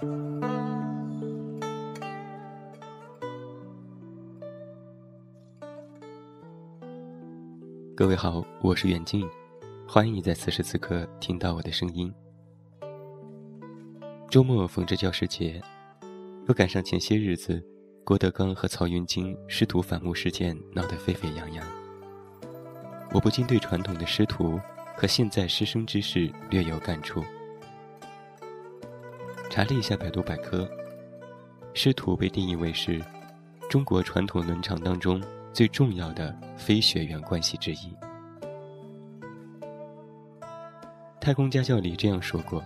各位好，我是远近，欢迎你在此时此刻听到我的声音。周末逢着教师节，又赶上前些日子郭德纲和曹云金师徒反目事件闹得沸沸扬扬，我不禁对传统的师徒和现在师生之事略有感触。查了一下百度百科，师徒被定义为是中国传统伦常当中。最重要的非血缘关系之一。太空家教里这样说过：“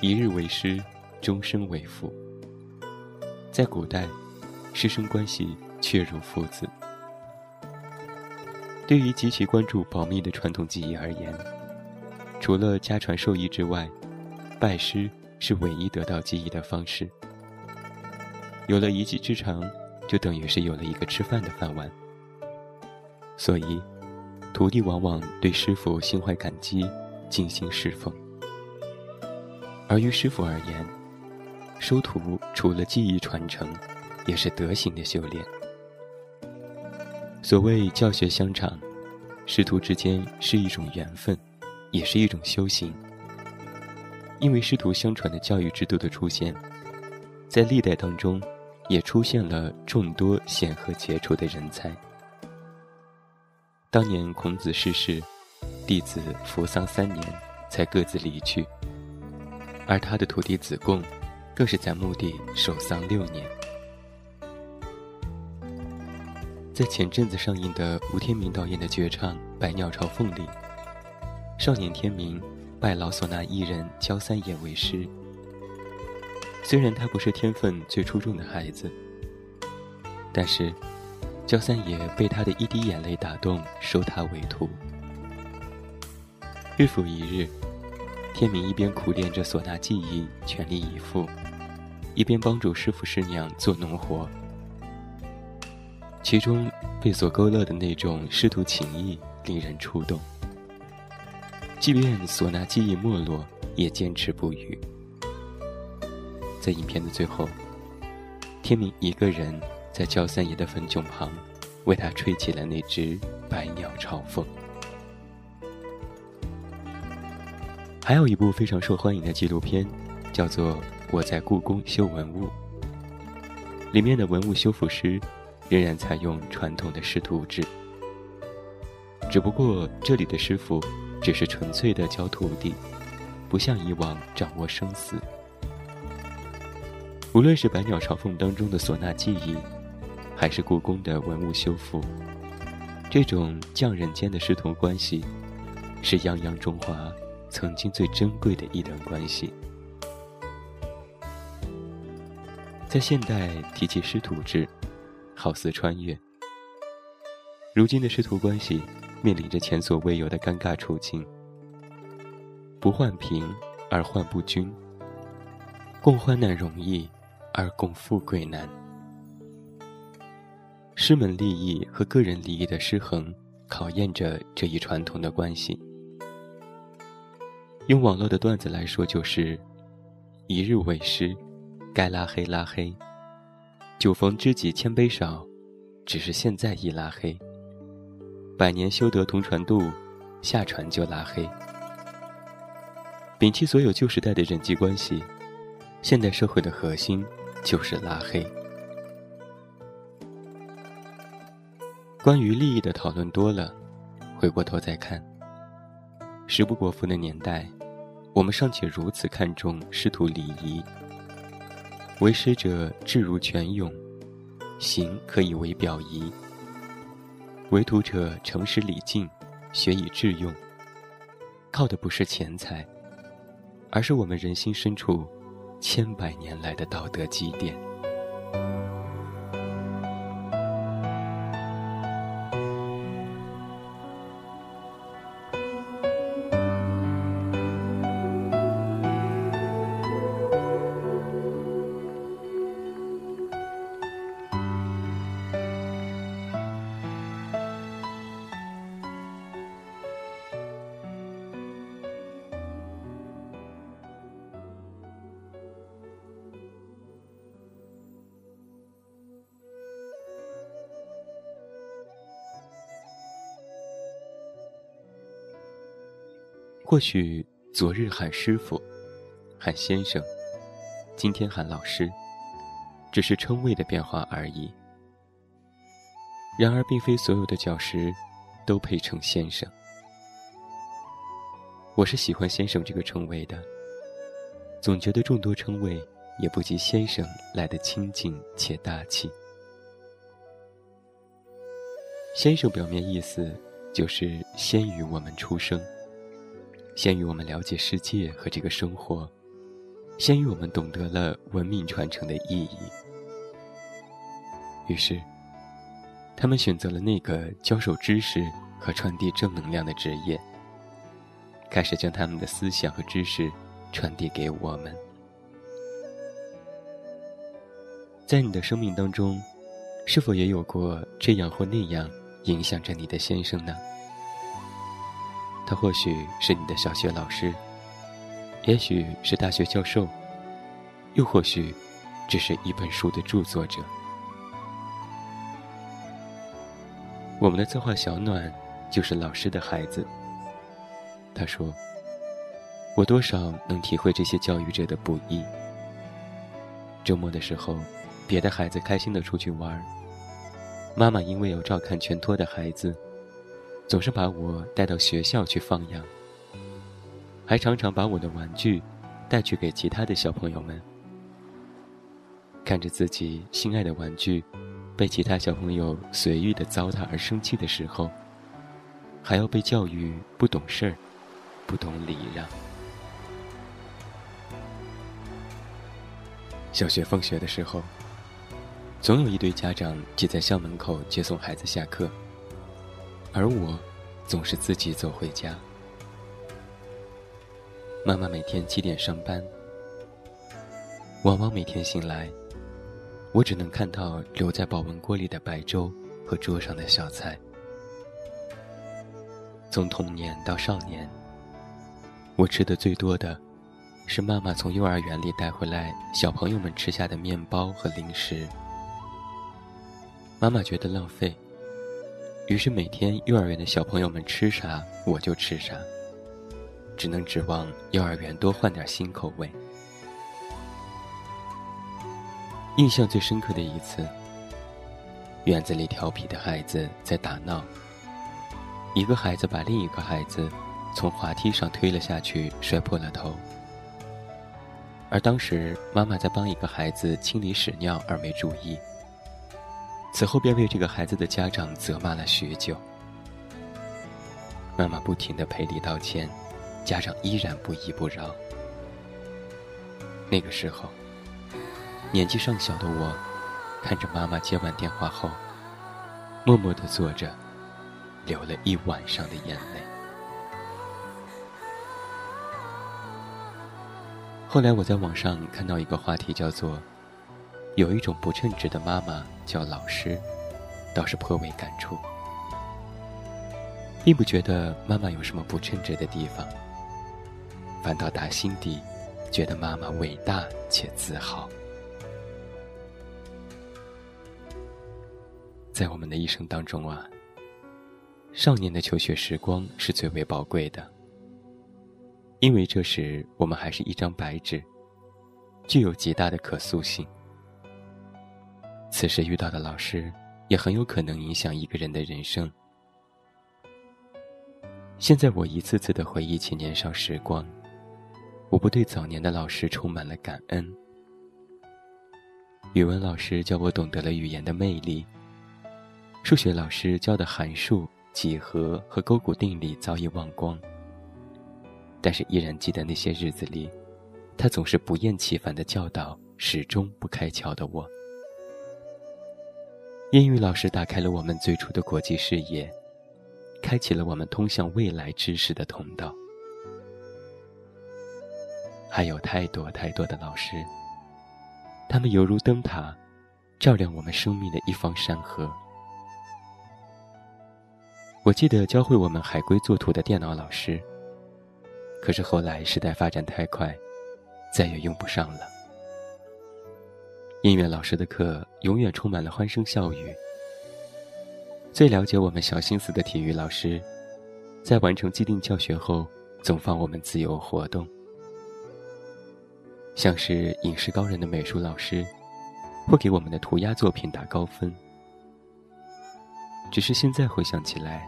一日为师，终身为父。”在古代，师生关系确如父子。对于极其关注保密的传统技艺而言，除了家传授艺之外，拜师是唯一得到技艺的方式。有了一技之长。就等于是有了一个吃饭的饭碗，所以徒弟往往对师傅心怀感激，尽心侍奉。而于师傅而言，收徒除了技艺传承，也是德行的修炼。所谓教学相长，师徒之间是一种缘分，也是一种修行。因为师徒相传的教育制度的出现，在历代当中。也出现了众多显赫杰出的人才。当年孔子逝世，弟子服丧三年，才各自离去。而他的徒弟子贡，更是在墓地守丧六年。在前阵子上映的吴天明导演的绝唱《百鸟朝凤》里，少年天明拜老唢呐艺人焦三爷为师。虽然他不是天分最出众的孩子，但是焦三爷被他的一滴眼泪打动，收他为徒。日复一日，天明一边苦练着唢呐技艺，全力以赴，一边帮助师傅师娘做农活。其中被所勾勒的那种师徒情谊，令人触动。即便唢呐技艺没落，也坚持不渝。在影片的最后，天明一个人在焦三爷的坟冢旁，为他吹起了那只百鸟朝凤。还有一部非常受欢迎的纪录片，叫做《我在故宫修文物》。里面的文物修复师仍然采用传统的师徒制，只不过这里的师傅只是纯粹的教徒弟，不像以往掌握生死。无论是《百鸟朝凤》当中的唢呐技艺，还是故宫的文物修复，这种匠人间的师徒关系，是泱泱中华曾经最珍贵的一段关系。在现代提起师徒制，好似穿越。如今的师徒关系面临着前所未有的尴尬处境：不患贫而患不均，共患难容易。而共富贵难，师门利益和个人利益的失衡，考验着这一传统的关系。用网络的段子来说，就是“一日为师，该拉黑拉黑；酒逢知己千杯少，只是现在已拉黑。百年修得同船渡，下船就拉黑。摒弃所有旧时代的人际关系，现代社会的核心。”就是拉黑。关于利益的讨论多了，回过头再看，食不果腹的年代，我们尚且如此看重师徒礼仪。为师者志如泉涌，行可以为表仪；为徒者诚实礼敬，学以致用。靠的不是钱财，而是我们人心深处。千百年来的道德积淀。或许昨日喊师傅，喊先生，今天喊老师，只是称谓的变化而已。然而，并非所有的教师都配称先生。我是喜欢先生这个称谓的，总觉得众多称谓也不及先生来的亲近且大气。先生表面意思就是先于我们出生，先于我们了解世界和这个生活，先于我们懂得了文明传承的意义。于是，他们选择了那个教授知识和传递正能量的职业，开始将他们的思想和知识传递给我们。在你的生命当中，是否也有过这样或那样？影响着你的先生呢？他或许是你的小学老师，也许是大学教授，又或许只是一本书的著作者。我们的策划小暖就是老师的孩子。他说：“我多少能体会这些教育者的不易。周末的时候，别的孩子开心的出去玩。”妈妈因为要照看全托的孩子，总是把我带到学校去放养，还常常把我的玩具带去给其他的小朋友们。看着自己心爱的玩具被其他小朋友随意的糟蹋而生气的时候，还要被教育不懂事儿、不懂礼让。小学放学的时候。总有一堆家长挤在校门口接送孩子下课，而我总是自己走回家。妈妈每天七点上班，往往每天醒来，我只能看到留在保温锅里的白粥和桌上的小菜。从童年到少年，我吃的最多的是妈妈从幼儿园里带回来小朋友们吃下的面包和零食。妈妈觉得浪费，于是每天幼儿园的小朋友们吃啥我就吃啥，只能指望幼儿园多换点新口味。印象最深刻的一次，院子里调皮的孩子在打闹，一个孩子把另一个孩子从滑梯上推了下去，摔破了头。而当时妈妈在帮一个孩子清理屎尿而没注意。此后便为这个孩子的家长责骂了许久。妈妈不停的赔礼道歉，家长依然不依不饶。那个时候，年纪尚小的我，看着妈妈接完电话后，默默的坐着，流了一晚上的眼泪。后来我在网上看到一个话题，叫做。有一种不称职的妈妈叫老师，倒是颇为感触，并不觉得妈妈有什么不称职的地方，反倒打心底觉得妈妈伟大且自豪。在我们的一生当中啊，少年的求学时光是最为宝贵的，因为这时我们还是一张白纸，具有极大的可塑性。此时遇到的老师，也很有可能影响一个人的人生。现在我一次次的回忆起年少时光，我不对早年的老师充满了感恩。语文老师教我懂得了语言的魅力，数学老师教的函数、几何和勾股定理早已忘光，但是依然记得那些日子里，他总是不厌其烦的教导，始终不开窍的我。英语老师打开了我们最初的国际视野，开启了我们通向未来知识的通道。还有太多太多的老师，他们犹如灯塔，照亮我们生命的一方山河。我记得教会我们海龟作图的电脑老师，可是后来时代发展太快，再也用不上了。音乐老师的课永远充满了欢声笑语。最了解我们小心思的体育老师，在完成既定教学后，总放我们自由活动，像是影视高人的美术老师，会给我们的涂鸦作品打高分。只是现在回想起来，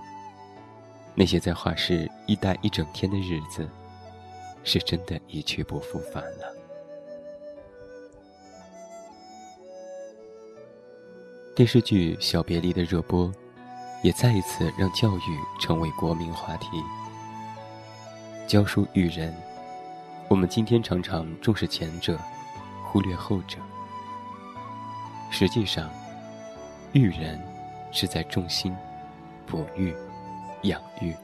那些在画室一待一整天的日子，是真的一去不复返了。电视剧《小别离》的热播，也再一次让教育成为国民话题。教书育人，我们今天常常重视前者，忽略后者。实际上，育人是在重心、哺育、养育，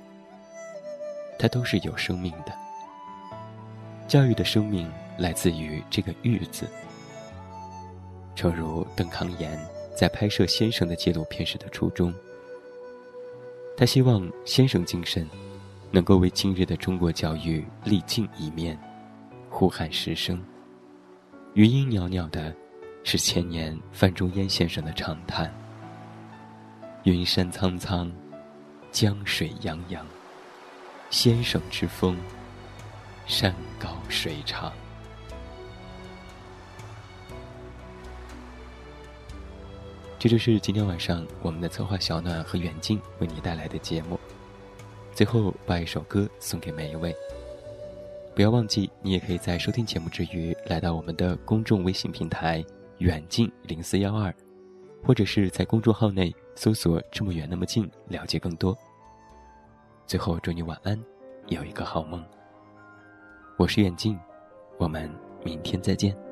它都是有生命的。教育的生命来自于这个“育”字。诚如邓康言。在拍摄先生的纪录片时的初衷，他希望先生精神能够为今日的中国教育立尽一面，呼喊十声。余音袅袅的，是千年范仲淹先生的长叹：“云山苍苍，江水泱泱，先生之风，山高水长。”这就是今天晚上我们的策划小暖和远近为你带来的节目。最后把一首歌送给每一位。不要忘记，你也可以在收听节目之余，来到我们的公众微信平台“远近零四幺二”，或者是在公众号内搜索“这么远那么近”，了解更多。最后祝你晚安，有一个好梦。我是远近，我们明天再见。